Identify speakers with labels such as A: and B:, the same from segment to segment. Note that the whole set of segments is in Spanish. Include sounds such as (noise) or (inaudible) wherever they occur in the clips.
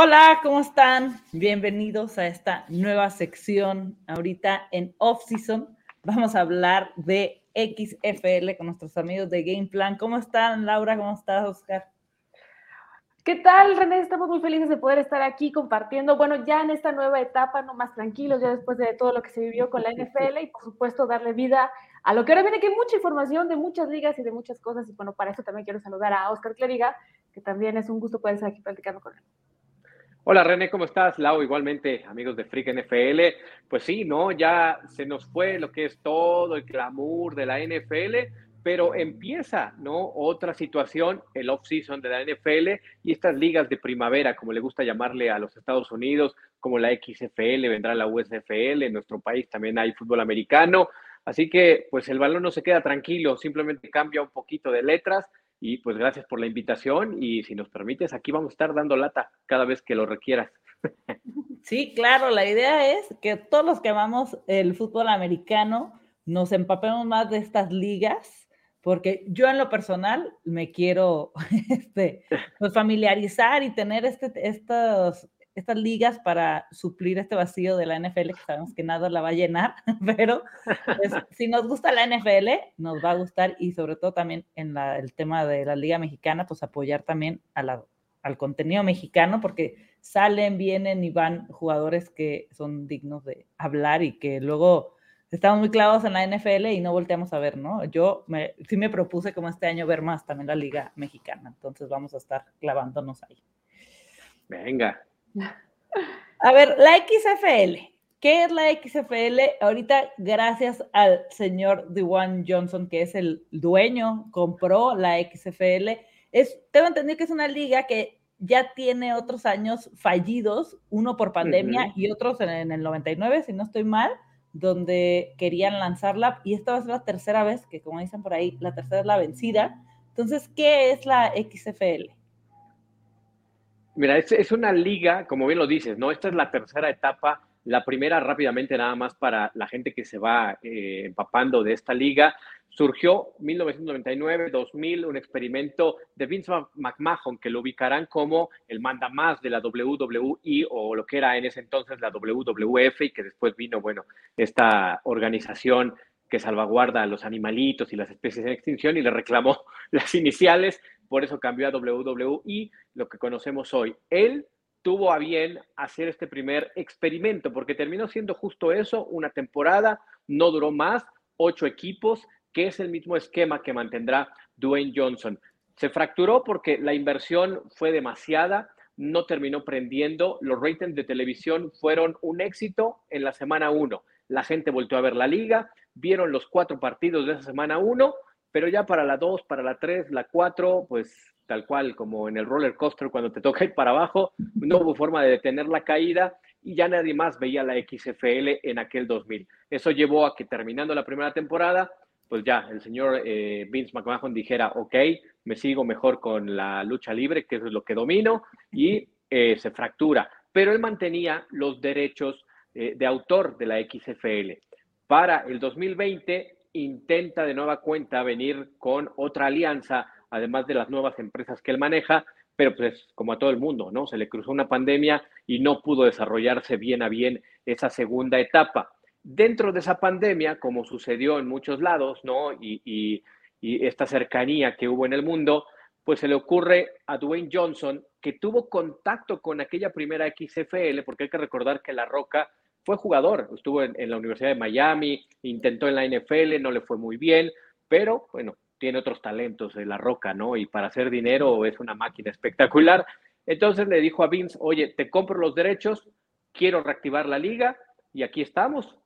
A: Hola, ¿cómo están? Bienvenidos a esta nueva sección. Ahorita en Off Season vamos a hablar de XFL con nuestros amigos de Game Plan. ¿Cómo están, Laura? ¿Cómo estás, Oscar?
B: ¿Qué tal, René? Estamos muy felices de poder estar aquí compartiendo, bueno, ya en esta nueva etapa, no más tranquilos, ya después de todo lo que se vivió con la NFL y por supuesto darle vida a lo que ahora viene, que hay mucha información de muchas ligas y de muchas cosas. Y bueno, para eso también quiero saludar a Oscar Cleriga, que también es un gusto poder estar aquí platicando con él.
C: Hola René, ¿cómo estás? Lau, igualmente, amigos de Freak NFL. Pues sí, ¿no? Ya se nos fue lo que es todo el clamor de la NFL, pero empieza, ¿no? Otra situación, el off-season de la NFL y estas ligas de primavera, como le gusta llamarle a los Estados Unidos, como la XFL, vendrá la USFL, en nuestro país también hay fútbol americano. Así que, pues el balón no se queda tranquilo, simplemente cambia un poquito de letras y pues gracias por la invitación y si nos permites, aquí vamos a estar dando lata cada vez que lo requieras. (laughs)
A: Sí, claro, la idea es que todos los que amamos el fútbol americano nos empapemos más de estas ligas, porque yo en lo personal me quiero (laughs) este, pues familiarizar y tener este, estos estas ligas para suplir este vacío de la NFL, que sabemos que nada la va a llenar, (laughs) pero pues, si nos gusta la NFL, nos va a gustar y sobre todo también en el tema de la Liga Mexicana, pues apoyar también al contenido mexicano, porque salen, vienen y van jugadores que son dignos de hablar y que luego estamos muy clavados en la NFL y no volteamos a ver, ¿no? Yo me, sí me propuse como este año ver más también la Liga Mexicana, entonces vamos a estar clavándonos ahí.
C: Venga,
A: a ver, la XFL. ¿Qué es la XFL? Ahorita, gracias al señor Dwayne Johnson, que es el dueño, compró la XFL. Es, tengo entendido que es una liga que ya tiene otros años fallidos, uno por pandemia y otros en, en, el 99, si no estoy mal, donde querían lanzarla. Y esta va a ser la tercera vez, que como dicen por ahí, la tercera es la vencida. Entonces, ¿qué es la XFL?
C: Mira, es, una liga, como bien lo dices, ¿no? Esta es la tercera etapa. La primera, rápidamente, nada más para la gente que se va eh, empapando de esta liga. Surgió 1999-2000 un experimento de Vince McMahon que lo ubicarán como el manda más de la WWE o lo que era en ese entonces la WWF y que después vino, bueno, esta organización que salvaguarda los animalitos y las especies en extinción y le reclamó (laughs) las iniciales por eso cambió a WWE, lo que conocemos hoy. Él tuvo a bien hacer este primer experimento, porque terminó siendo justo eso, una temporada, no duró más, ocho equipos, que es el mismo esquema que mantendrá Dwayne Johnson. Se fracturó porque la inversión fue demasiada, no terminó prendiendo, los ratings de televisión fueron un éxito en la semana uno. La gente volvió a ver la liga, vieron los cuatro partidos de esa semana uno pero ya para la 2, para la 3, la 4, pues tal cual como en el roller coaster cuando te toca ir para abajo, no hubo forma de detener la caída y ya nadie más veía la XFL en aquel 2000. Eso llevó a que terminando la primera temporada, pues ya el señor eh, Vince McMahon dijera, ok, me sigo mejor con la lucha libre, que es lo que domino, y eh, se fractura. Pero él mantenía los derechos eh, de autor de la XFL. Para el 2020 intenta de nueva cuenta venir con otra alianza, además de las nuevas empresas que él maneja, pero pues como a todo el mundo, ¿no? Se le cruzó una pandemia y no pudo desarrollarse bien a bien esa segunda etapa. Dentro de esa pandemia, como sucedió en muchos lados, ¿no? Y, y, esta cercanía que hubo en el mundo, pues se le ocurre a Dwayne Johnson, que tuvo contacto con aquella primera XFL, porque hay que recordar que La Roca fue jugador, estuvo en, la Universidad de Miami, intentó en la NFL, no le fue muy bien, pero bueno, tiene otros talentos de la roca, ¿no? Y para hacer dinero es una máquina espectacular. Entonces le dijo a Vince, oye, te compro los derechos, quiero reactivar la liga y aquí estamos,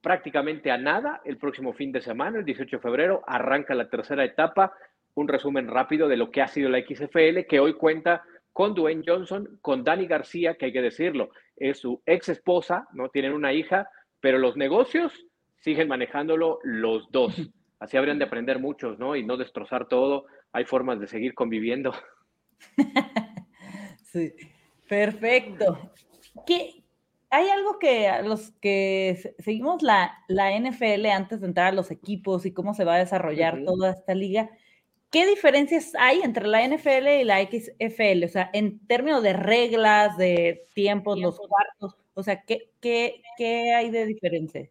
C: prácticamente a nada. El próximo fin de semana, el 18 de febrero, arranca la tercera etapa. Un resumen rápido de lo que ha sido la XFL, que hoy cuenta con Dwayne Johnson, con Dani García, que hay que decirlo, es su ex esposa, ¿no? Tienen una hija, pero los negocios siguen manejándolo los dos. (laughs) Así habrían de aprender muchos, ¿no? Y no destrozar todo. Hay formas de seguir conviviendo. (laughs)
A: sí, perfecto. ¿Qué, hay algo que los que seguimos la, la NFL antes de entrar a los equipos y cómo se va a desarrollar toda esta liga, ¿qué diferencias hay entre la NFL y la XFL? O sea, en términos de reglas, de tiempos, los cuartos, o sea, ¿qué, qué, qué hay de diferencia?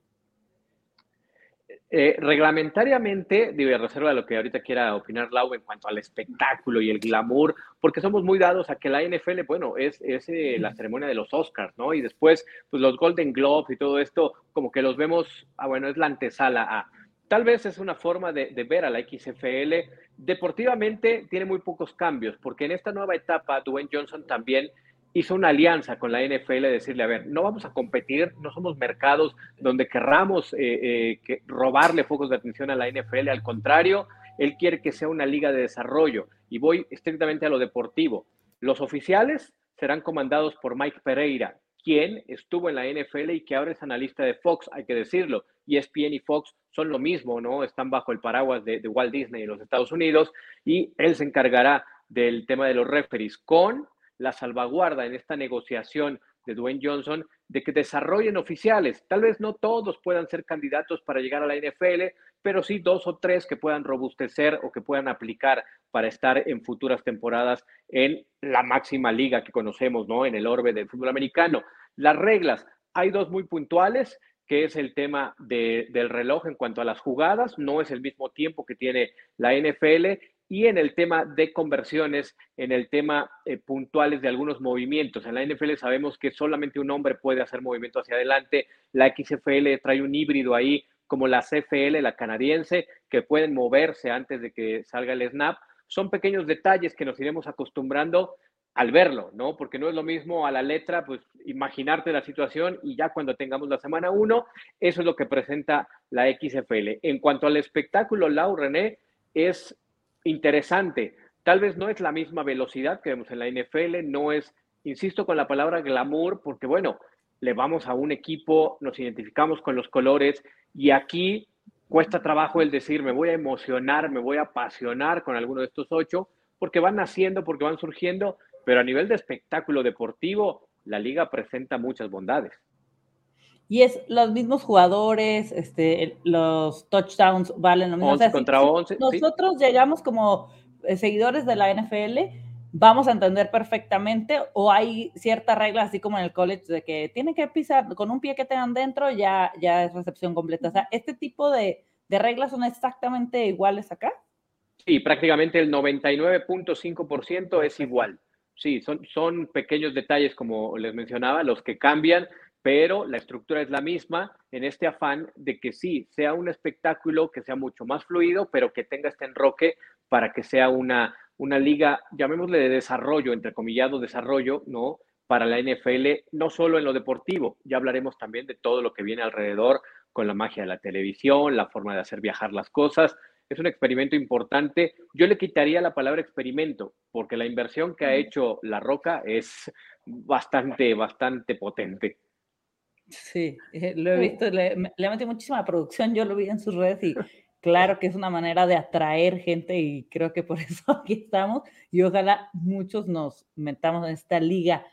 C: Eh, reglamentariamente, digo, reserva de lo que ahorita quiera opinar Lau en cuanto al espectáculo y el glamour, porque somos muy dados a que la NFL, bueno, es, es eh, la ceremonia de los Oscars, ¿no? Y después, pues los Golden Globes y todo esto, como que los vemos, ah, bueno, es la antesala a. Tal vez es una forma de, de ver a la XFL. Deportivamente tiene muy pocos cambios, porque en esta nueva etapa, Dwayne Johnson también hizo una alianza con la NFL de decirle, a ver, no vamos a competir, no somos mercados donde querramos eh, eh, robarle focos de atención a la NFL, al contrario, él quiere que sea una liga de desarrollo y voy estrictamente a lo deportivo. Los oficiales serán comandados por Mike Pereira, quien estuvo en la NFL y que ahora es analista de Fox, hay que decirlo. y ESPN y Fox son lo mismo, ¿no? Están bajo el paraguas de, de Walt Disney en los Estados Unidos y él se encargará del tema de los referees con la salvaguarda en esta negociación de Dwayne Johnson de que desarrollen oficiales. Tal vez no todos puedan ser candidatos para llegar a la NFL, pero sí dos o tres que puedan robustecer o que puedan aplicar para estar en futuras temporadas en la máxima liga que conocemos, ¿no? En el orbe del fútbol americano. Las reglas, hay dos muy puntuales, que es el tema del reloj en cuanto a las jugadas, no es el mismo tiempo que tiene la NFL y en el tema de conversiones, en el tema eh, puntuales de algunos movimientos. En la NFL sabemos que solamente un hombre puede hacer movimiento hacia adelante. La XFL trae un híbrido ahí, como la CFL, la canadiense, que pueden moverse antes de que salga el snap. Son pequeños detalles que nos iremos acostumbrando al verlo, ¿no? Porque no es lo mismo a la letra, pues imaginarte la situación y ya cuando tengamos la semana 1, eso es lo que presenta la XFL. En cuanto al espectáculo, Lau René, es interesante. Tal vez no es la misma velocidad que vemos en la NFL, no es, insisto con la palabra glamour, porque bueno, le vamos a un equipo, nos identificamos con los colores y aquí cuesta trabajo el decir, me voy a emocionar, me voy a apasionar con alguno de estos ocho, porque van naciendo, porque van surgiendo, pero a nivel de espectáculo deportivo, la liga presenta muchas bondades.
A: Y es los mismos jugadores, este, los touchdowns valen lo mismo.
C: 11 contra 11.
A: nosotros llegamos como eh, seguidores de la NFL, vamos a entender perfectamente o hay ciertas reglas, así como en el college, de que tiene que pisar con un pie que tengan dentro, ya, ya es recepción completa. O sea, ¿este tipo de, de reglas son exactamente iguales acá?
C: Sí, prácticamente el 99.5% es igual. Sí, son, son pequeños detalles, como les mencionaba, los que cambian pero la estructura es la misma en este afán de que sí, sea un espectáculo que sea mucho más fluido, pero que tenga este enroque para que sea una, una liga, llamémosle de desarrollo, entrecomillado desarrollo, ¿no? Para la NFL, no solo en lo deportivo, ya hablaremos también de todo lo que viene alrededor con la magia de la televisión, la forma de hacer viajar las cosas. Es un experimento importante. Yo le quitaría la palabra experimento, porque la inversión que ha hecho La Roca es bastante, bastante potente.
A: Sí, eh, lo he visto, le, le metí muchísima producción, yo lo vi en sus redes y claro que es una manera de atraer gente y creo que por (laughs) eso aquí estamos y ojalá muchos nos metamos en esta liga.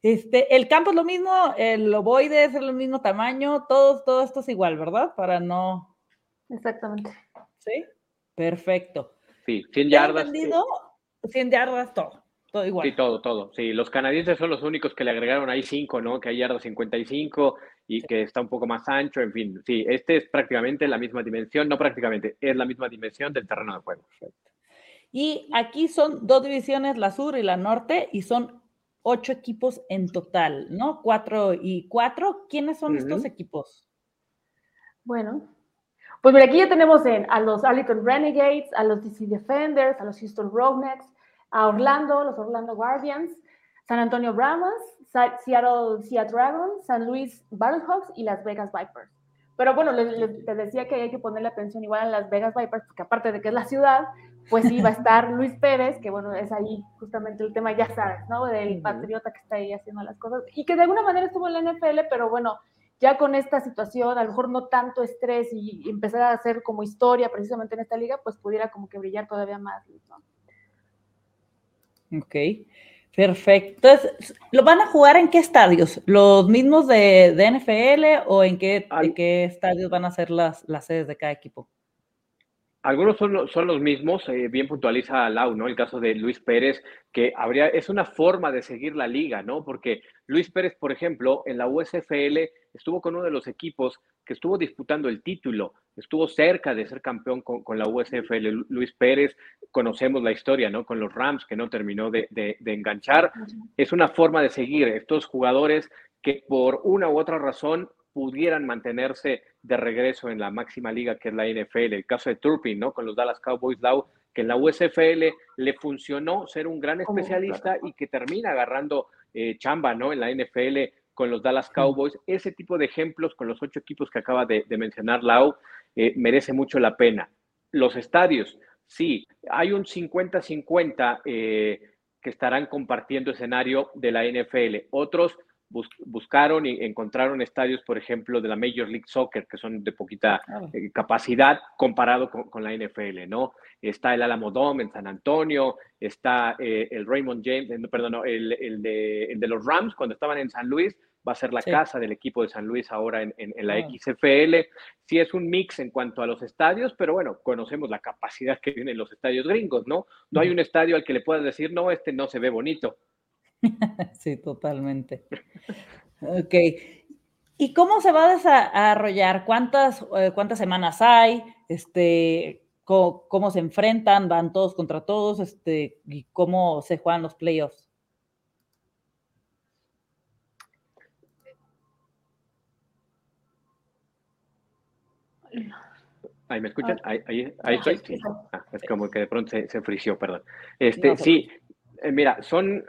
A: Este, el campo es lo mismo, el ovoide es el mismo tamaño, todo, todo esto es igual, ¿verdad? Para no...
B: Exactamente.
A: Sí, perfecto.
C: Sí, 100 yardas.
A: 100 yardas, todo. Todo igual.
C: Sí, todo, todo. Sí, los canadienses son los únicos que le agregaron ahí 5, ¿no? Que hay yarda 55 y que está un poco más ancho, en fin. Sí, este es prácticamente la misma dimensión, no prácticamente, es la misma dimensión del terreno de juego.
A: Y aquí son dos divisiones, la sur y la norte, y son ocho equipos en total, ¿no? Cuatro y cuatro. ¿Quiénes son estos equipos?
B: Bueno, pues mira, aquí ya tenemos a los Arlington Renegades, a los DC Defenders, a los Houston Roughnecks, a Orlando, los Orlando Guardians, San Antonio Brahmas, Seattle Seattle Dragons, San Luis Battlehawks y Las Vegas Vipers. Pero bueno, les, decía que hay que ponerle atención igual a Las Vegas Vipers, porque aparte de que es la ciudad, pues sí va a estar (laughs) Luis Pérez, que bueno, es ahí justamente el tema, ya sabes, ¿no? Del patriota que está ahí haciendo las cosas y que de alguna manera estuvo en la NFL, pero bueno, ya con esta situación, a lo mejor no tanto estrés y empezar a hacer como historia precisamente en esta liga, pues pudiera como que brillar todavía más, ¿no?
A: Ok, perfecto. Entonces, ¿lo van a jugar en qué estadios? ¿Los mismos de, NFL o en qué, qué estadios van a ser las, las sedes de cada equipo?
C: Algunos son, son los mismos, eh, bien puntualiza Lau, ¿no? El caso de Luis Pérez, que habría, es una forma de seguir la liga, ¿no? Porque Luis Pérez, por ejemplo, en la USFL estuvo con uno de los equipos que estuvo disputando el título, estuvo cerca de ser campeón con, la USFL. Luis Pérez, conocemos la historia, ¿no? Con los Rams, que no terminó de, de enganchar. Es una forma de seguir estos jugadores que por una u otra razón pudieran mantenerse de regreso en la máxima liga que es la NFL. El caso de Turpin, ¿no? Con los Dallas Cowboys, Lau, que en la USFL le funcionó ser un gran especialista y que termina agarrando eh, chamba, ¿no? En la NFL con los Dallas Cowboys. Ese tipo de ejemplos con los ocho equipos que acaba de, mencionar Lau eh, merece mucho la pena. Los estadios, sí, hay un 50-50 eh, que estarán compartiendo escenario de la NFL. Otros buscaron y encontraron estadios, por ejemplo, de la Major League Soccer, que son de poquita eh, capacidad comparado con, la NFL, ¿no? Está el Alamo Dome en San Antonio, está eh, el Raymond James, eh, perdón, el, de, los Rams cuando estaban en San Luis, va a ser la casa del equipo de San Luis ahora en, la ah. XFL. Sí es un mix en cuanto a los estadios, pero bueno, conocemos la capacidad que tienen los estadios gringos, ¿no? No hay un estadio al que le puedas decir, no, este no se ve bonito (laughs)
A: sí, totalmente. Ok. ¿Y cómo se va a desarrollar? ¿Cuántas, eh, cuántas semanas hay? Este, cómo, se enfrentan? ¿Van todos contra todos? Este, ¿Y cómo se juegan los playoffs?
C: Ahí me escuchan, ah. ahí, ahí, estoy. Ah, es como que de pronto se, se frició, perdón. Este, sí, eh, mira, son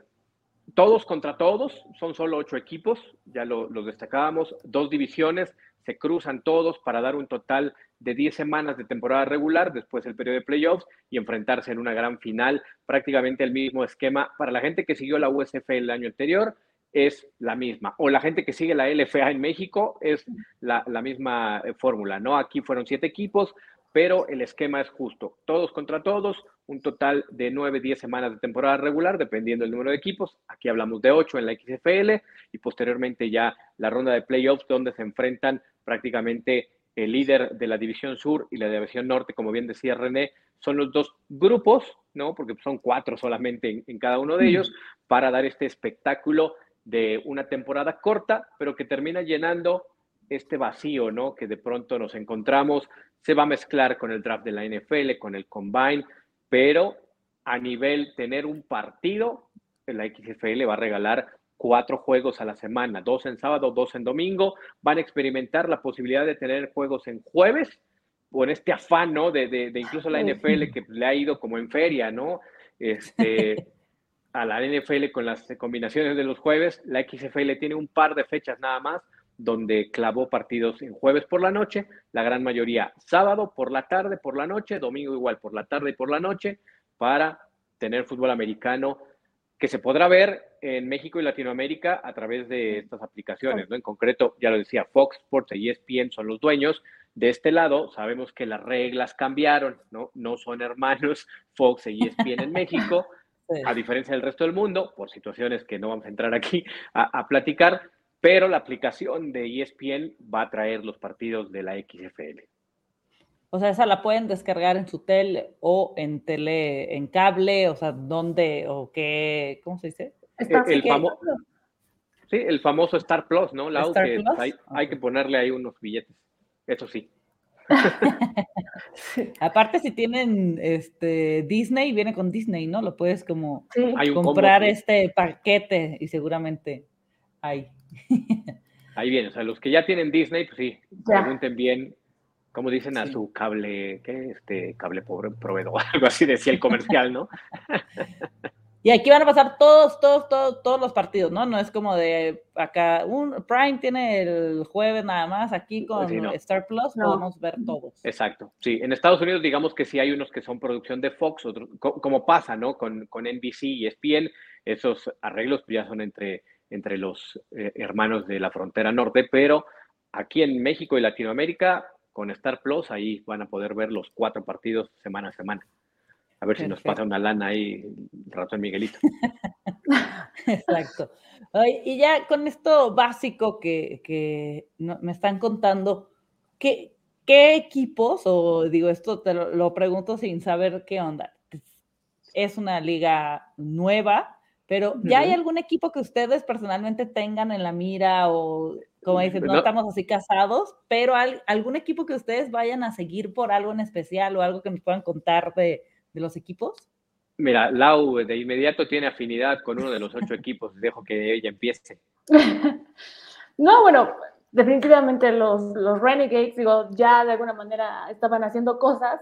C: todos contra todos, son solo ocho equipos, ya lo, los destacábamos, dos divisiones, se cruzan todos para dar un total de 10 semanas de temporada regular, después el periodo de playoffs y enfrentarse en una gran final, prácticamente el mismo esquema. Para la gente que siguió la USF el año anterior, es la misma. O la gente que sigue la LFA en México es la, la misma eh, fórmula, ¿no? Aquí fueron siete equipos, pero el esquema es justo. Todos contra todos, un total de 9, 10 semanas de temporada regular, dependiendo del número de equipos. Aquí hablamos de 8 en la XFL y posteriormente ya la ronda de playoffs donde se enfrentan prácticamente el líder de la División Sur y la División Norte, como bien decía René, son los dos grupos, ¿no? Porque son cuatro solamente en, cada uno de ellos, para dar este espectáculo de una temporada corta, pero que termina llenando este vacío, ¿no? Que de pronto nos encontramos, se va a mezclar con el draft de la NFL, con el combine, pero a nivel tener un partido, la XFL va a regalar cuatro juegos a la semana, dos en sábado, dos en domingo. Van a experimentar la posibilidad de tener juegos en jueves, en este afán, ¿no? De, de, incluso la NFL que le ha ido como en feria, ¿no? Este, (laughs) a la NFL con las combinaciones de los jueves, la XFL tiene un par de fechas nada más donde clavó partidos en jueves por la noche, la gran mayoría sábado por la tarde, por la noche, domingo igual por la tarde y por la noche, para tener fútbol americano que se podrá ver en México y Latinoamérica a través de estas aplicaciones, ¿no? En concreto, ya lo decía, Fox Sports y ESPN son los dueños. De este lado, sabemos que las reglas cambiaron, ¿no? No son hermanos (laughs) Fox y ESPN en México, a diferencia del resto del mundo, por situaciones que no vamos a entrar aquí a, a platicar, pero la aplicación de ESPN va a traer los partidos de la XFL.
A: O sea, esa la pueden descargar en su tele o en tele, en cable, o sea, ¿dónde o qué? ¿Cómo se dice?
C: El, sí, el famoso Star Plus, ¿no? Lau, que Hay, que ponerle ahí unos billetes. Eso sí. (laughs)
A: Aparte, si tienen este Disney, viene con Disney, ¿no? Lo puedes como comprar este paquete y seguramente hay. (laughs)
C: Ahí viene, o sea, los que ya tienen Disney, pues sí, pregunten bien, como dicen a su cable, ¿qué? Este cable pobre proveedor, (laughs) algo así decía el comercial, ¿no?
A: Y aquí van a pasar todos, todos, todos, todos los partidos, ¿no? No es como de acá, un Prime tiene el jueves nada más, aquí con Star Plus podemos ver todos.
C: Exacto, sí. En Estados Unidos digamos que sí hay unos que son producción de Fox, otros, como pasa, ¿no? Con, con NBC y ESPN, esos arreglos pues, ya son entre entre los eh, hermanos de la frontera norte, pero aquí en México y Latinoamérica, con Star Plus, ahí van a poder ver los cuatro partidos semana a semana. A ver si nos pasa una lana ahí el rato en Miguelito. (laughs)
A: Exacto. y ya con esto básico que, me están contando, ¿qué, ¿qué equipos, o digo esto te lo, pregunto sin saber qué onda, es una liga nueva, pero ¿ya hay algún equipo que ustedes personalmente tengan en la mira o, como dicen, no, estamos así casados, pero algún equipo que ustedes vayan a seguir por algo en especial o algo que nos puedan contar de, de los equipos?
C: Mira, Lau de inmediato tiene afinidad con uno de los ocho equipos. Dejo que ella empiece. (laughs)
B: no, bueno, definitivamente los, los Renegades, digo, ya de alguna manera estaban haciendo cosas,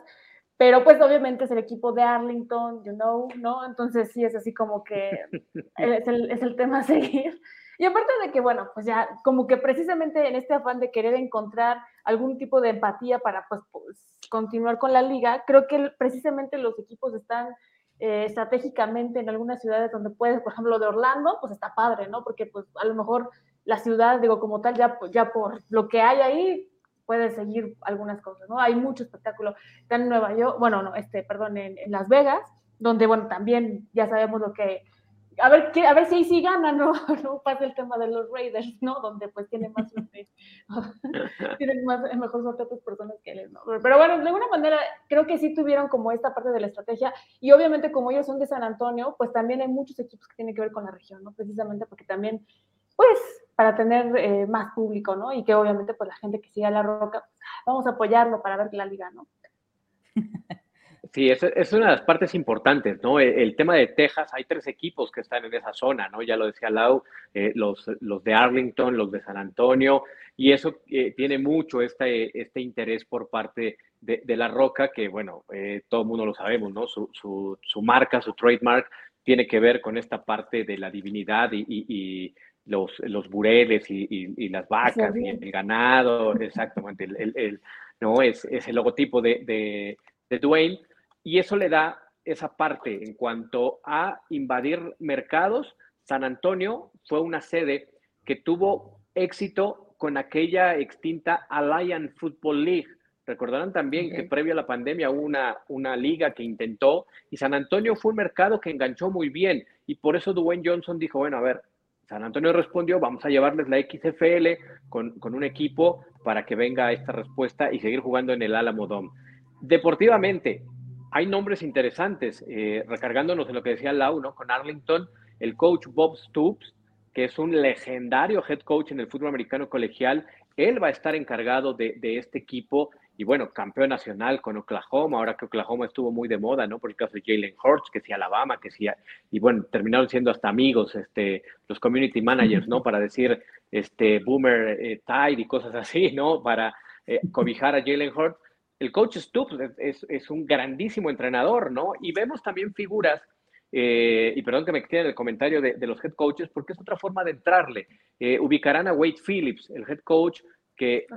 B: pero pues obviamente es el equipo de Arlington, you know, ¿no? Entonces sí es así como que (laughs) es el, es el tema a seguir. Y aparte de que, bueno, pues ya como que precisamente en este afán de querer encontrar algún tipo de empatía para pues, pues continuar con la liga, creo que precisamente los equipos están eh, estratégicamente en algunas ciudades donde puedes, por ejemplo, de Orlando, pues está padre, ¿no? Porque pues a lo mejor la ciudad, digo, como tal, ya, ya por lo que hay ahí, puedes seguir algunas cosas, ¿no? Hay mucho espectáculo. Está en Nueva York, bueno, no, este, perdón, en, en Las Vegas, donde, bueno, también ya sabemos lo que a ver, a ver si ahí sí ganan, ¿no? (laughs) No pasa el tema de los Raiders, ¿no? Donde pues tienen más (laughs) tienen más, mejor suerte otras personas que él, ¿no? Pero bueno, de alguna manera creo que sí tuvieron como esta parte de la estrategia y obviamente como ellos son de San Antonio, pues también hay muchos equipos que tienen que ver con la región, ¿no? Precisamente porque también, pues, para tener eh, más público, ¿no? Y que obviamente pues la gente que siga la roca, pues, vamos a apoyarlo para ver la liga, ¿no? (laughs)
C: Sí, es, es, una de las partes importantes, ¿no? El, tema de Texas, hay tres equipos que están en esa zona, ¿no? Ya lo decía Lau, eh, los, los de Arlington, los de San Antonio, y eso eh, tiene mucho este, este interés por parte de, de La Roca, que bueno, eh, todo el mundo lo sabemos, ¿no? Su, su, su, marca, su trademark, tiene que ver con esta parte de la divinidad y, y, los, los bureles y, y, las vacas y el ganado, exactamente, el, el, ¿no? Es, es el logotipo de, de, de Dwayne y eso le da esa parte en cuanto a invadir mercados. San Antonio fue una sede que tuvo éxito con aquella extinta Alliance Football League. Recordarán también que previo a la pandemia hubo una, una liga que intentó y San Antonio fue un mercado que enganchó muy bien y por eso Dwayne Johnson dijo, bueno, a ver, San Antonio respondió, vamos a llevarles la XFL con, con un equipo para que venga esta respuesta y seguir jugando en el Alamo Dome. Deportivamente, hay nombres interesantes, eh, recargándonos en lo que decía Lau, ¿no? Con Arlington, el coach Bob Stoops, que es un legendario head coach en el fútbol americano colegial, él va a estar encargado de, este equipo y bueno, campeón nacional con Oklahoma, ahora que Oklahoma estuvo muy de moda, ¿no? Por el caso de Jalen Hurts, que sí Alabama, que sí, y bueno, terminaron siendo hasta amigos, este, los community managers, ¿no? Para decir, este, boomer eh, tide y cosas así, ¿no? Para eh, cobijar a Jalen Hurts el coach Stoops es, un grandísimo entrenador, ¿no? Y vemos también figuras, eh, y perdón que me quede el comentario de, los head coaches, porque es otra forma de entrarle. Eh, ubicarán a Wade Phillips, el head coach que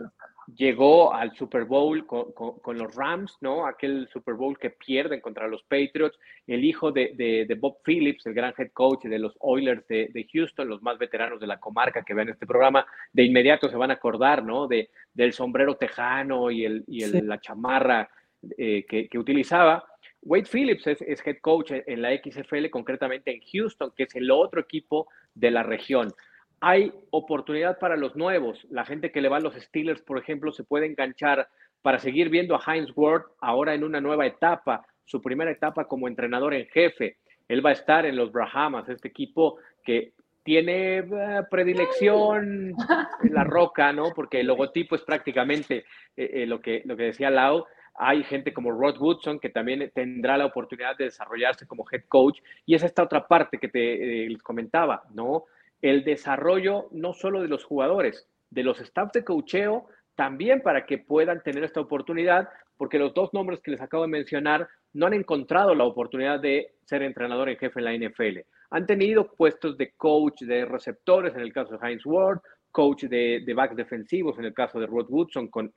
C: llegó al Super Bowl con, los Rams, ¿no? Aquel Super Bowl que pierden contra los Patriots, el hijo de, Bob Phillips, el gran head coach de los Oilers de, Houston, los más veteranos de la comarca que vean este programa, de inmediato se van a acordar, ¿no? De, del sombrero tejano y, el, y la chamarra eh, que, utilizaba. Wade Phillips es, es, head coach en la XFL, concretamente en Houston, que es el otro equipo de la región hay oportunidad para los nuevos. La gente que le va a los Steelers, por ejemplo, se puede enganchar para seguir viendo a Heinz Ward ahora en una nueva etapa, su primera etapa como entrenador en jefe. Él va a estar en los Brahamas, este equipo que tiene eh, predilección en la roca, ¿no? Porque el logotipo es prácticamente eh, eh, lo, que, lo que decía Lau. Hay gente como Rod Woodson que también tendrá la oportunidad de desarrollarse como head coach. Y es esta otra parte que te comentaba, ¿no? El desarrollo no solo de los jugadores, de los staff de cocheo, también para que puedan tener esta oportunidad, porque los dos nombres que les acabo de mencionar no han encontrado la oportunidad de ser entrenador en jefe en la NFL. Han tenido puestos de coach de receptores, en el caso de Heinz Ward, coach de, de backs defensivos, en el caso de Rod Woodson, con,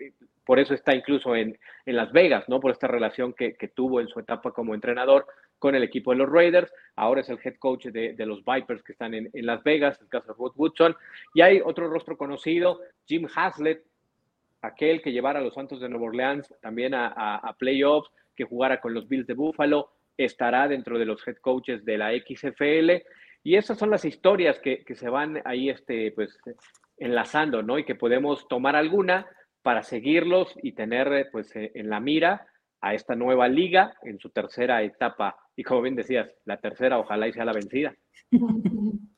C: por eso está incluso en, Las Vegas, ¿no? Por esta relación que, tuvo en su etapa como entrenador con el equipo de los Raiders. Ahora es el head coach de, los Vipers que están en, Las Vegas, el caso de Rod Woodson. Y hay otro rostro conocido, Jim Haslett, aquel que llevara a los Santos de Nueva Orleans también a, playoffs, que jugara con los Bills de Buffalo, estará dentro de los head coaches de la XFL. Y esas son las historias que, que se van ahí, este, pues, enlazando, ¿no? Y que podemos tomar alguna para seguirlos y tener pues en la mira a esta nueva liga en su tercera etapa. Y como bien decías, la tercera ojalá y sea la vencida. (laughs)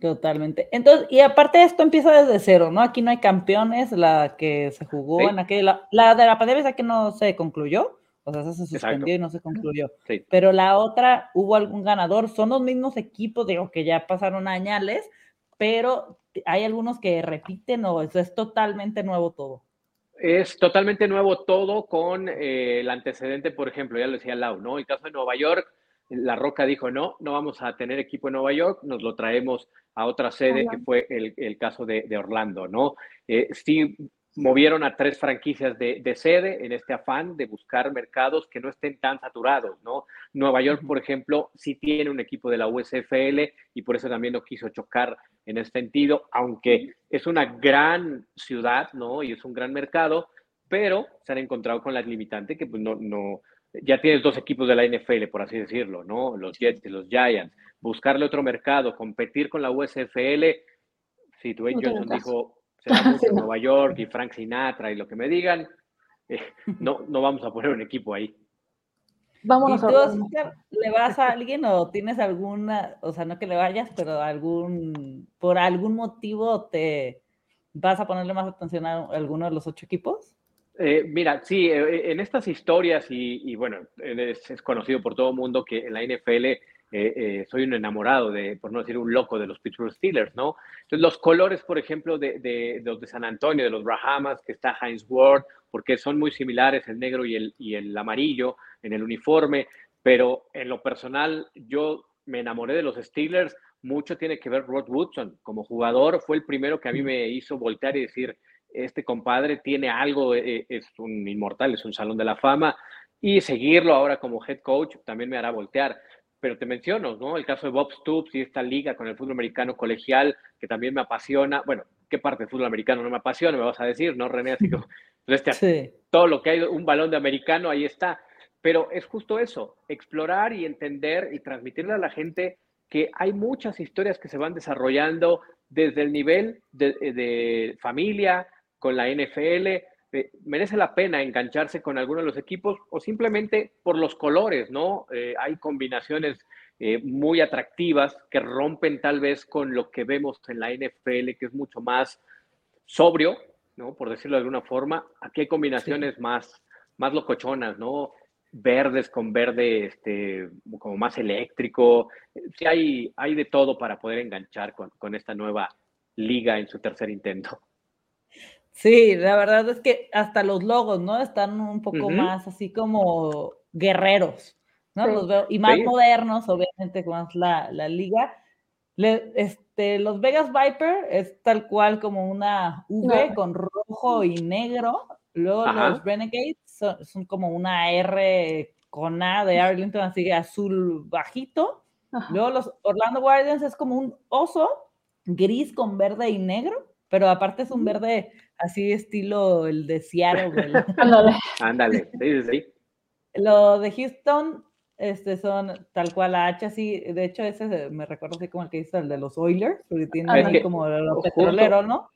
A: Totalmente. Entonces, y aparte esto empieza desde cero, ¿no? Aquí no hay campeones, la que se jugó en aquella, la, de la pandemia que no se concluyó, o sea, se suspendió y no se concluyó. Pero la otra, hubo algún ganador, son los mismos equipos, digo, que ya pasaron añales, pero hay algunos que repiten o eso es totalmente nuevo todo.
C: Es totalmente nuevo todo con eh, el antecedente, por ejemplo, ya lo decía Lau, ¿no? El caso de Nueva York, La Roca dijo, no, no vamos a tener equipo en Nueva York, nos lo traemos a otra sede, que fue el, caso de, Orlando, ¿no? Eh, sí, movieron a tres franquicias de, sede en este afán de buscar mercados que no estén tan saturados, ¿no? Nueva York, por ejemplo, sí tiene un equipo de la USFL y por eso también no quiso chocar en ese sentido, aunque es una gran ciudad, ¿no? Y es un gran mercado, pero se han encontrado con la limitante que pues no, no, ya tienes dos equipos de la NFL, por así decirlo, ¿no? Los Jets y los Giants. Buscarle otro mercado, competir con la USFL. Si Dwayne Johnson dijo, (laughs) Nueva York y Frank Sinatra y lo que me digan, eh, no, no vamos a poner un equipo ahí.
A: Vámonos ¿Y tú, Oscar, le vas a alguien o tienes alguna, o sea, no que le vayas, pero algún, por algún motivo te vas a ponerle más atención a alguno de los ocho equipos?
C: Eh, mira, sí, eh, en estas historias, y, bueno, es, es, conocido por todo el mundo que en la NFL eh, eh, soy un enamorado de, por no decir un loco de los Pittsburgh Steelers, ¿no? Entonces, los colores, por ejemplo, de, de, los de San Antonio, de los Rahamas, que está Heinz Ward, porque son muy similares el negro y el, y el amarillo en el uniforme, pero en lo personal, yo me enamoré de los Steelers, mucho tiene que ver Rod Woodson, como jugador, fue el primero que a mí me hizo voltear y decir, este compadre tiene algo, eh, es un inmortal, es un salón de la fama, y seguirlo ahora como head coach también me hará voltear pero te menciono, ¿no? El caso de Bob Stoops y esta liga con el fútbol americano colegial, que también me apasiona. Bueno, ¿qué parte del fútbol americano no me apasiona? Me vas a decir, ¿no, René? Así como, (laughs) este, todo lo que hay, un balón de americano, ahí está. Pero es justo eso, explorar y entender y transmitirle a la gente que hay muchas historias que se van desarrollando desde el nivel de, de familia, con la NFL, eh, merece la pena engancharse con alguno de los equipos o simplemente por los colores, ¿no? Eh, hay combinaciones eh, muy atractivas que rompen tal vez con lo que vemos en la NFL, que es mucho más sobrio, ¿no? Por decirlo de alguna forma. Aquí hay combinaciones más, más locochonas, ¿no? Verdes con verde, este, como más eléctrico. Sí, hay, hay de todo para poder enganchar con, con esta nueva liga en su tercer intento.
A: Sí, la verdad es que hasta los logos, ¿no? Están un poco más así como guerreros, ¿no? Los veo, y más modernos, obviamente, más la, la liga. este, los Vegas Viper es tal cual como una V con rojo y negro. Luego los Renegades son, como una R con A de Arlington, así azul bajito. Luego los Orlando Guardians es como un oso gris con verde y negro, pero aparte es un verde así estilo el de Seattle. (laughs)
C: Ándale, sí, sí.
A: Lo de Houston este, son tal cual la H, así, de hecho ese me recuerdo así como el que hizo el de los Oilers, porque tiene así como ¿no?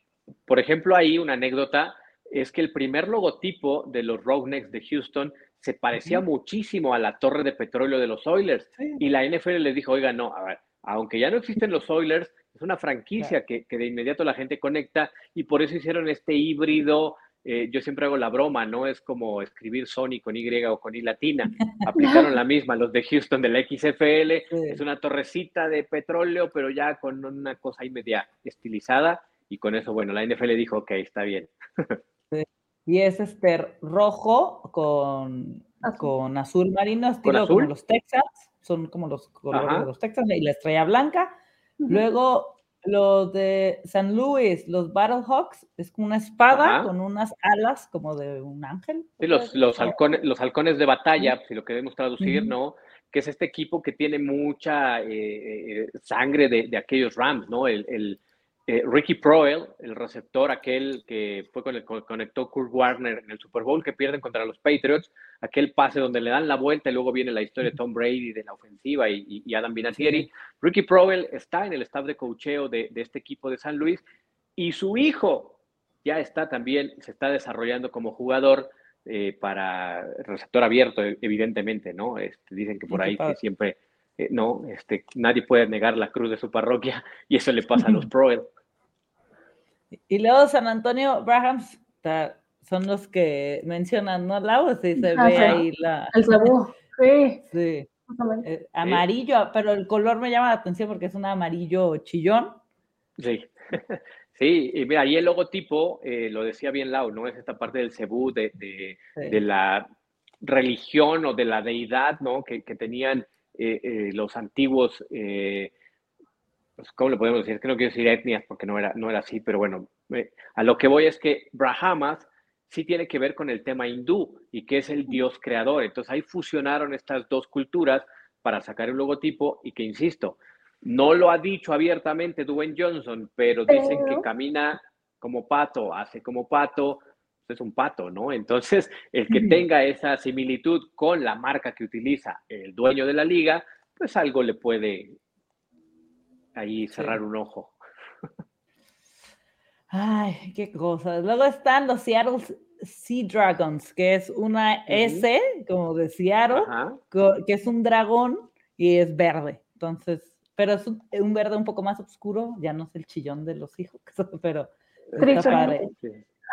C: Por ejemplo, ahí una anécdota es que el primer logotipo de los Roughnecks de Houston se parecía muchísimo a la torre de petróleo de los Oilers. Y la NFL les dijo, oiga, no, a ver, aunque ya no existen los Oilers, es una franquicia que, de inmediato la gente conecta y por eso hicieron este híbrido. Eh, yo siempre hago la broma, no es como escribir Sony con Y o con I latina. (laughs) Aplicaron la misma, los de Houston de la XFL. Es una torrecita de petróleo, pero ya con una cosa ahí media estilizada. Y con eso, bueno, la NFL dijo, ok, está bien.
A: Y es este rojo con azul, con azul marino, estilo como los Texas. Son como los colores de los Texas y la estrella blanca. Luego, los de San Luis, los Battlehawks, es como una espada con unas alas como de un ángel.
C: Sí, los, los, halcones, los halcones de batalla, si lo queremos traducir, ¿no? Que es este equipo que tiene mucha eh, eh, sangre de, de, aquellos Rams, ¿no? El, el, eh, Ricky Proel, el receptor, aquel que fue con el que conectó Kurt Warner en el Super Bowl que pierden contra los Patriots, aquel pase donde le dan la vuelta y luego viene la historia de Tom Brady de la ofensiva y, Adam Vinatieri. Ricky Proel está en el staff de cocheo de, este equipo de San Luis y su hijo ya está también, se está desarrollando como jugador eh, para receptor abierto, evidentemente, ¿no? Este, dicen que por ahí que siempre, eh, no, este, nadie puede negar la cruz de su parroquia y eso le pasa a los (laughs) Proel.
A: Y luego San Antonio Brahams son los que mencionan, ¿no, Lau? Sí, se ve ahí la...
B: El sabor, sí.
A: Sí. Eh, amarillo, pero el color me llama la atención porque es un amarillo chillón.
C: Sí. (laughs) Sí, y mira, ahí el logotipo, eh, lo decía bien Lau, ¿no? Es esta parte del cebú, de, de, la religión o de la deidad, ¿no? Que, tenían eh, los antiguos, ¿cómo le podemos decir? Es que no quiero decir etnias porque no era, no era así, pero bueno, a lo que voy es que Brahmas sí tiene que ver con el tema hindú y que es el dios creador. Entonces ahí fusionaron estas dos culturas para sacar un logotipo y que, insisto, no lo ha dicho abiertamente Dwayne Johnson, pero dicen que camina como pato, hace como pato, es un pato, ¿no? Entonces, el que tenga esa similitud con la marca que utiliza el dueño de la liga, pues algo le puede ahí cerrar un ojo. (laughs)
A: Ay, qué cosas. Luego están los Seattle Sea Dragons, que es una S, como de Seattle, que es un dragón y es verde. Entonces, pero es un, verde un poco más oscuro, ya no es el chillón de los hijos, (laughs) pero está padre.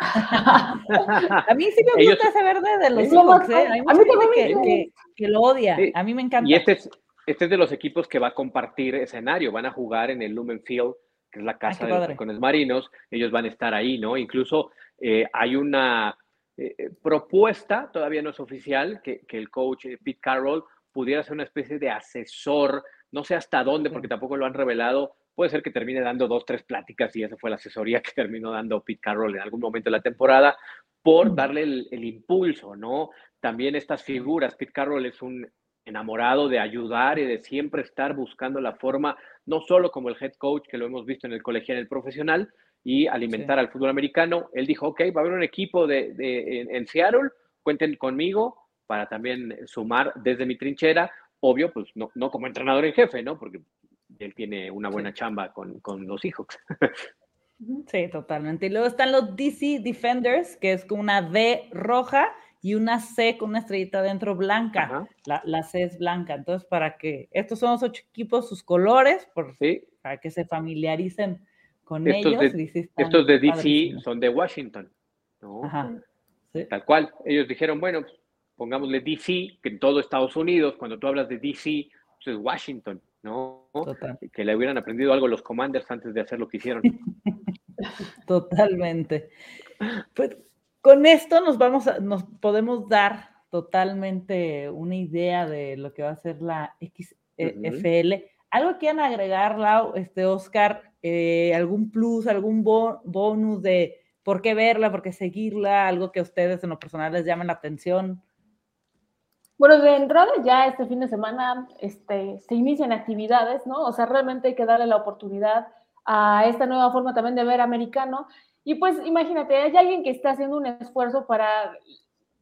A: (laughs) a mí sí me gusta ese verde de los hijos, ¿eh? a mí también que, que, lo odia, a mí me encanta.
C: Y este es, este es de los equipos que va a compartir escenario, van a jugar en el Lumen Field que es la casa de los halcones marinos, ellos van a estar ahí, ¿no? Incluso eh, hay una eh, eh, propuesta, todavía no es oficial, que, el coach Pete Carroll pudiera ser una especie de asesor, no sé hasta dónde, porque tampoco lo han revelado, puede ser que termine dando dos, tres pláticas y esa fue la asesoría que (laughs) terminó dando Pete Carroll en algún momento de la temporada, por darle el, el impulso, ¿no? También estas figuras, Pete Carroll es un enamorado de ayudar y de siempre estar buscando la forma, no solo como el head coach que lo hemos visto en el colegial, en el profesional, y alimentar al fútbol americano. Él dijo, ok, va a haber un equipo de, en, Seattle, cuenten conmigo para también sumar desde mi trinchera, obvio, pues no, no como entrenador en jefe, ¿no? Porque él tiene una buena chamba con, con los hijos.
A: Sí, totalmente. Y luego están los DC Defenders, que es con una D roja y una C con una estrellita dentro blanca. La, la, C es blanca. Entonces, para que estos son los ocho equipos, sus colores, por, para que se familiaricen con ellos.
C: estos de DC son de Washington. ¿no? Tal cual. Ellos dijeron, bueno, pues, pongámosle DC, que en todo Estados Unidos, cuando tú hablas de DC, pues es Washington, ¿no? Que le hubieran aprendido algo los commanders antes de hacer lo que hicieron. (laughs)
A: Totalmente. Pues con esto nos vamos a, nos podemos dar totalmente una idea de lo que va a ser la XFL. E, ¿Algo que quieran agregar, Lau, este, Oscar? Eh, ¿Algún plus, algún bonus de por qué verla, por qué seguirla? ¿Algo que a ustedes en lo personal les llame la atención?
B: Bueno, de entrada ya este fin de semana este, se inician actividades, ¿no? O sea, realmente hay que darle la oportunidad a esta nueva forma también de ver americano y pues imagínate, hay alguien que está haciendo un esfuerzo para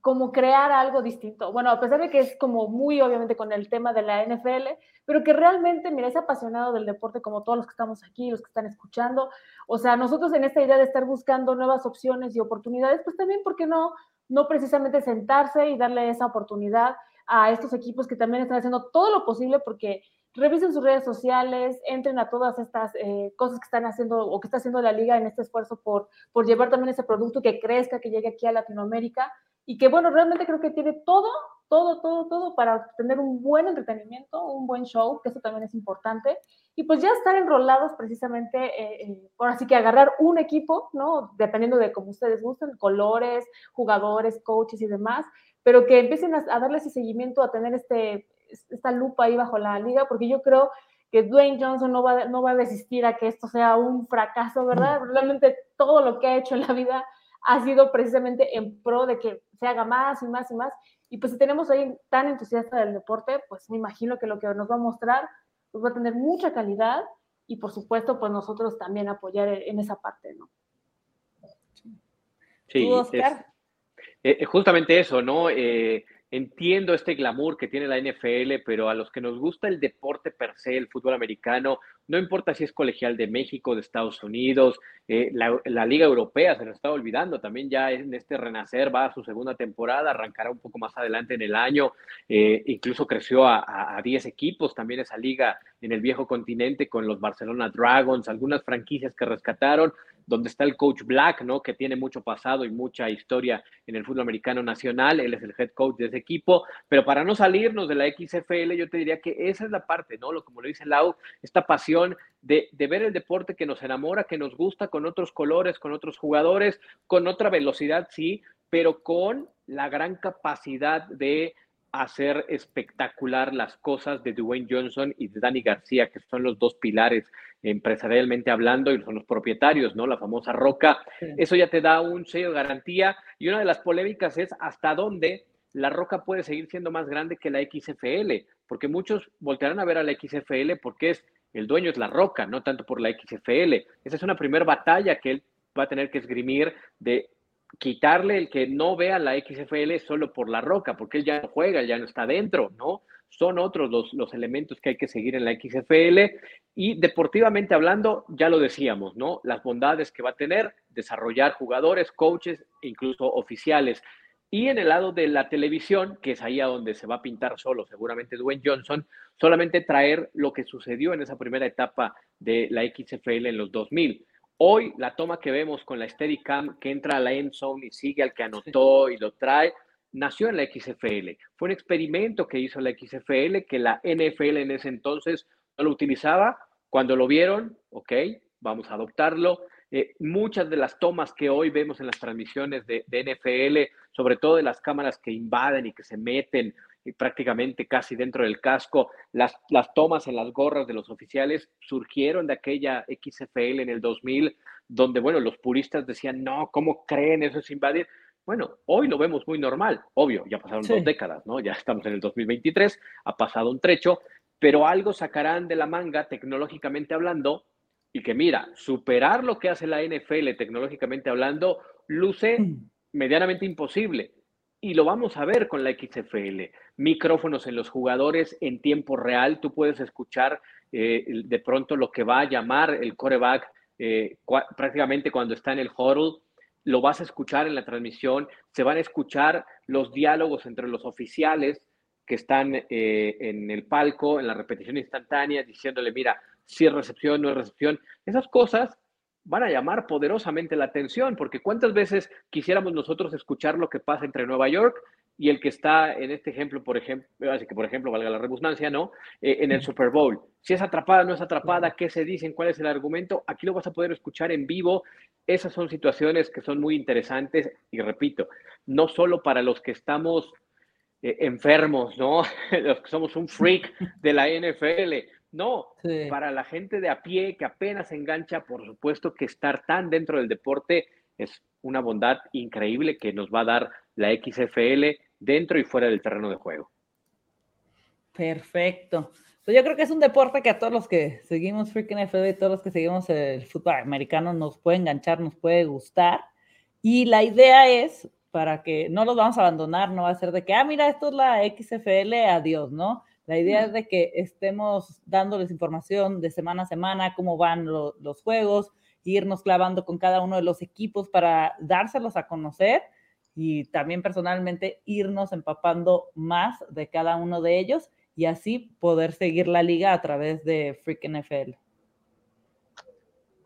B: como crear algo distinto. Bueno, a pesar de que es como muy obviamente con el tema de la NFL, pero que realmente, mira, es apasionado del deporte como todos los que estamos aquí, los que están escuchando. O sea, nosotros en esta idea de estar buscando nuevas opciones y oportunidades, pues también, ¿por qué no? No precisamente sentarse y darle esa oportunidad a estos equipos que también están haciendo todo lo posible porque revisen sus redes sociales, entren a todas estas eh, cosas que están haciendo o que está haciendo la liga en este esfuerzo por, por llevar también ese producto que crezca, que llegue aquí a Latinoamérica y que, bueno, realmente creo que tiene todo, todo, todo, todo para tener un buen entretenimiento, un buen show, que eso también es importante. Y pues ya estar enrolados precisamente, eh, ahora sí que agarrar un equipo, ¿no? Dependiendo de cómo ustedes gusten, colores, jugadores, coaches y demás, pero que empiecen a, a darle ese seguimiento, a tener este, esta lupa ahí bajo la liga, porque yo creo que Dwayne Johnson no va, no va a desistir a que esto sea un fracaso, ¿verdad? Realmente todo lo que ha hecho en la vida ha sido precisamente en pro de que se haga más y más y más. Y pues si tenemos ahí tan entusiasta del deporte, pues me imagino que lo que nos va a mostrar pues va a tener mucha calidad y por supuesto pues nosotros también apoyar en esa parte, ¿no?
C: Sí, Oscar? Eh, eh, justamente eso, ¿no? Eh, entiendo este glamour que tiene la NFL, pero a los que nos gusta el deporte per se, el fútbol americano, no importa si es colegial de México, de Estados Unidos, eh, la, Liga Europea, se nos está olvidando, también ya en este renacer va a su segunda temporada, arrancará un poco más adelante en el año, eh, incluso creció a, a 10 equipos también esa liga en el viejo continente con los Barcelona Dragons, algunas franquicias que rescataron, donde está el coach Black, ¿no? Que tiene mucho pasado y mucha historia en el fútbol americano nacional. Él es el head coach de ese equipo. Pero para no salirnos de la XFL, yo te diría que esa es la parte, ¿no? Lo, como lo dice Lau, esta pasión de, de ver el deporte que nos enamora, que nos gusta, con otros colores, con otros jugadores, con otra velocidad, sí, pero con la gran capacidad de hacer espectacular las cosas de Dwayne Johnson y de Danny García, que son los dos pilares empresarialmente hablando y son los propietarios, ¿no? La famosa roca. Eso ya te da un sello de garantía. Y una de las polémicas es hasta dónde la roca puede seguir siendo más grande que la XFL, porque muchos voltearán a ver a la XFL porque es el dueño es la roca, no tanto por la XFL. Esa es una primera batalla que él va a tener que esgrimir de quitarle el que no vea la XFL solo por la roca, porque él ya no juega, ya no está dentro, ¿no? Son otros los, los, elementos que hay que seguir en la XFL. Y deportivamente hablando, ya lo decíamos, ¿no? Las bondades que va a tener, desarrollar jugadores, coaches, incluso oficiales. Y en el lado de la televisión, que es ahí a donde se va a pintar solo seguramente Dwayne Johnson, solamente traer lo que sucedió en esa primera etapa de la XFL en los 2000 Hoy la toma que vemos con la Steadicam que entra a la end zone y sigue al que anotó y lo trae, nació en la XFL. Fue un experimento que hizo la XFL que la NFL en ese entonces no lo utilizaba. Cuando lo vieron, ok, vamos a adoptarlo. Eh, muchas de las tomas que hoy vemos en las transmisiones de, de, NFL, sobre todo de las cámaras que invaden y que se meten prácticamente casi dentro del casco. Las, las tomas en las gorras de los oficiales surgieron de aquella XFL en el 2000, donde, bueno, los puristas decían, no, ¿cómo creen? Eso es invadir. Bueno, hoy lo vemos muy normal, obvio, ya pasaron dos décadas, ¿no? Ya estamos en el 2023, ha pasado un trecho, pero algo sacarán de la manga tecnológicamente hablando y que mira, superar lo que hace la NFL tecnológicamente hablando luce mm. medianamente imposible y lo vamos a ver con la XFL. Micrófonos en los jugadores en tiempo real. Tú puedes escuchar eh, de pronto lo que va a llamar el coreback eh, prácticamente cuando está en el huddle. Lo vas a escuchar en la transmisión. Se van a escuchar los diálogos entre los oficiales que están eh, en el palco, en la repetición instantánea, diciéndole, mira, si es recepción, no es recepción. Esas cosas van a llamar poderosamente la atención, porque cuántas veces quisiéramos nosotros escuchar lo que pasa entre Nueva York y el que está en este ejemplo, por ejemplo, así que por ejemplo, valga la redundancia, ¿no? Eh, en el Super Bowl. Si es atrapada, no es atrapada, qué se dicen, cuál es el argumento, aquí lo vas a poder escuchar en vivo. Esas son situaciones que son muy interesantes y repito, no solo para los que estamos eh, enfermos, ¿no? (laughs) los que somos un freak de la NFL, no, para la gente de a pie que apenas engancha, por supuesto que estar tan dentro del deporte es una bondad increíble que nos va a dar la XFL dentro y fuera del terreno de juego.
A: Perfecto. Pues yo creo que es un deporte que a todos los que seguimos Freaking NFL y todos los que seguimos el fútbol americano nos puede enganchar, nos puede gustar. Y la idea es para que no los vamos a abandonar, no va a ser de que, ah, mira, esto es la XFL, adiós, ¿no? La idea es de que estemos dándoles información de semana a semana, cómo van los juegos, irnos clavando con cada uno de los equipos para dárselos a conocer y también personalmente irnos empapando más de cada uno de ellos y así poder seguir la liga a través de Freaking NFL.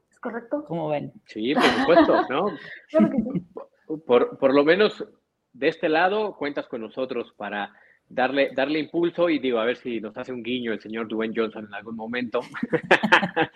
B: ¿Es correcto?
A: ¿Cómo ven?
C: Sí, por supuesto, ¿no? (laughs) por, por lo menos de este lado cuentas con nosotros para darle, darle impulso y digo, a ver si nos hace un guiño el señor Dwayne Johnson en algún momento. (laughs)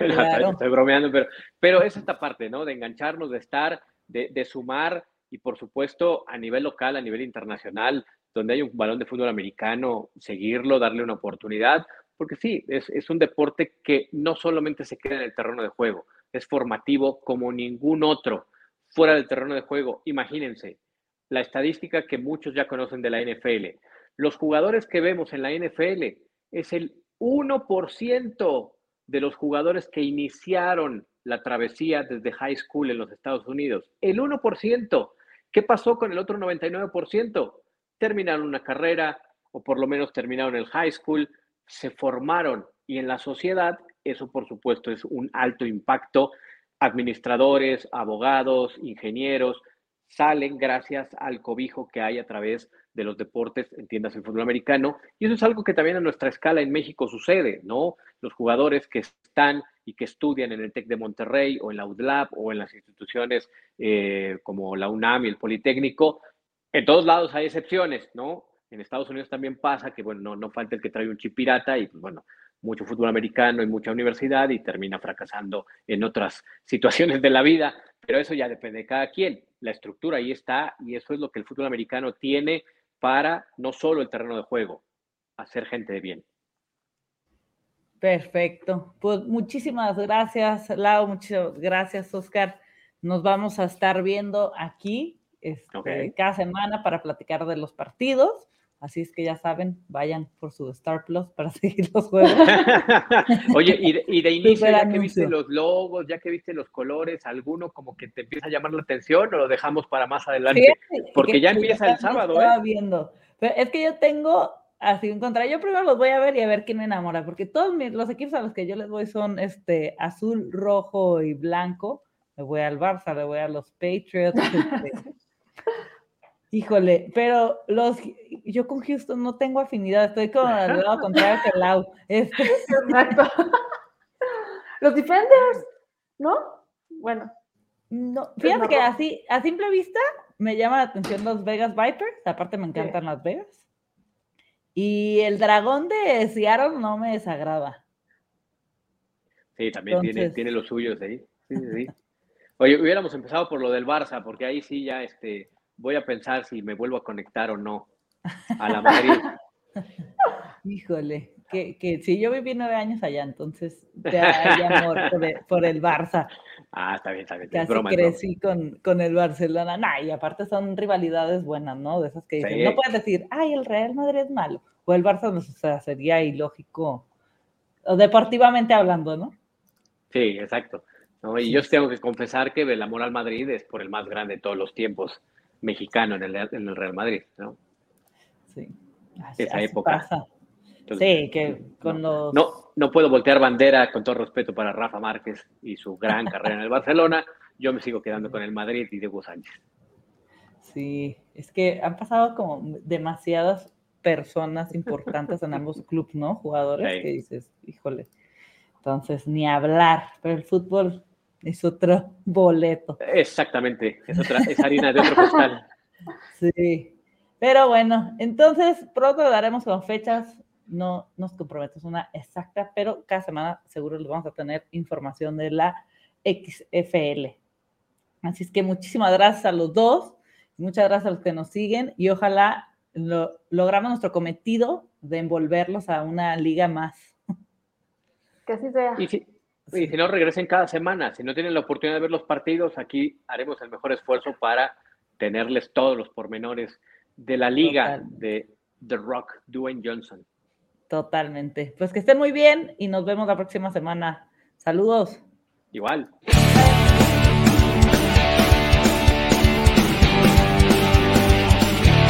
C: estoy bromeando, pero, pero es esta parte, ¿no? De engancharnos, de estar, de, de, sumar y por supuesto a nivel local, a nivel internacional, donde hay un balón de fútbol americano, seguirlo, darle una oportunidad, porque sí, es, es un deporte que no solamente se queda en el terreno de juego, es formativo como ningún otro fuera del terreno de juego. Imagínense, la estadística que muchos ya conocen de la NFL. Los jugadores que vemos en la NFL es el 1% de los jugadores que iniciaron la travesía desde high school en los Estados Unidos. El 1%. ¿Qué pasó con el otro 99%? terminaron una carrera o por lo menos terminaron el high school, se formaron y en la sociedad eso por supuesto es un alto impacto. Administradores, abogados, ingenieros salen gracias al cobijo que hay a través de los deportes, entiendas el fútbol americano, y eso es algo que también a nuestra escala en México sucede, ¿no? Los jugadores que están y que estudian en el TEC de Monterrey o en la UDLAP o en las instituciones eh, como la UNAM y el Politécnico. En todos lados hay excepciones, ¿no? En Estados Unidos también pasa que, bueno, no, no falta el que trae un chip pirata y, pues, bueno, mucho fútbol americano y mucha universidad y termina fracasando en otras situaciones de la vida, pero eso ya depende de cada quien. La estructura ahí está y eso es lo que el fútbol americano tiene para no solo el terreno de juego, hacer gente de bien.
A: Perfecto. Pues muchísimas gracias, Lau, muchas gracias, Oscar. Nos vamos a estar viendo aquí este, cada semana para platicar de los partidos. Así es que ya saben, vayan por su Star Plus para (laughs) seguir los juegos. (laughs)
C: Oye, y de, inicio, ya que viste los logos, ya que viste los colores, ¿alguno como que te empieza a llamar la atención o lo dejamos para más adelante? Porque ya empieza el sábado, ¿eh?
A: Viendo. es que yo tengo así un contra. Yo primero los voy a ver y a ver quién me enamora, porque todos los equipos a los que yo les voy son este azul, rojo y blanco. Le voy al Barça, le voy a los Patriots. (laughs) Este, híjole, pero los yo con Houston no tengo afinidad, estoy con (laughs) el lado contrario que Lau. Este. Exacto. (laughs)
B: los Defenders, ¿no? Bueno.
A: No, fíjate que así, a simple vista, me llama la atención los Vegas Vipers, aparte me encantan las Vegas. Y el dragón de Seattle no me desagrada.
C: Sí, también tiene, tiene los suyos ahí. Sí, sí. Oye, hubiéramos empezado por lo del Barça, porque ahí sí ya este, voy a pensar si me vuelvo a conectar o no a la Madrid. (laughs)
A: Híjole, que, que si yo viví nueve años allá, entonces ya hay amor por el, Barça.
C: Ah, está bien, está bien.
A: Casi crecí con, con, el Barcelona. Nah, y aparte son rivalidades buenas, ¿no? De esas que dicen, no puedes decir, ay, el Real Madrid es malo. O el Barça, no, o sea, sería ilógico, deportivamente hablando, ¿no?
C: Sí, exacto. Y yo tengo que confesar que el amor al Madrid es por el más grande de todos los tiempos mexicano en el, en el Real Madrid, ¿no?
A: Sí.
C: Esa época.
A: sí, que con los...
C: No, no puedo voltear bandera con todo respeto para Rafa Márquez y su gran (laughs) carrera en el Barcelona. Yo me sigo quedando con el Madrid y Diego Sánchez.
A: Sí, es que han pasado como demasiadas personas importantes en ambos clubes, ¿no? Jugadores que dices, híjole. Entonces, ni hablar, pero el fútbol es otro boleto.
C: Exactamente, es, otra, es harina de otro costal. (laughs)
A: Sí, pero bueno, entonces pronto daremos con fechas, no nos comprometemos una exacta, pero cada semana seguro les vamos a tener información de la XFL. Así es que muchísimas gracias a los dos, muchas gracias a los que nos siguen y ojalá lo, logramos nuestro cometido de envolverlos a una liga más.
B: Que así sea.
C: Y si no, regresen cada semana. Si no tienen la oportunidad de ver los partidos, aquí haremos el mejor esfuerzo para tenerles todos los pormenores de la liga de The Rock, Dwayne Johnson.
A: Totalmente. Pues que estén muy bien y nos vemos la próxima semana. Saludos.
C: Igual.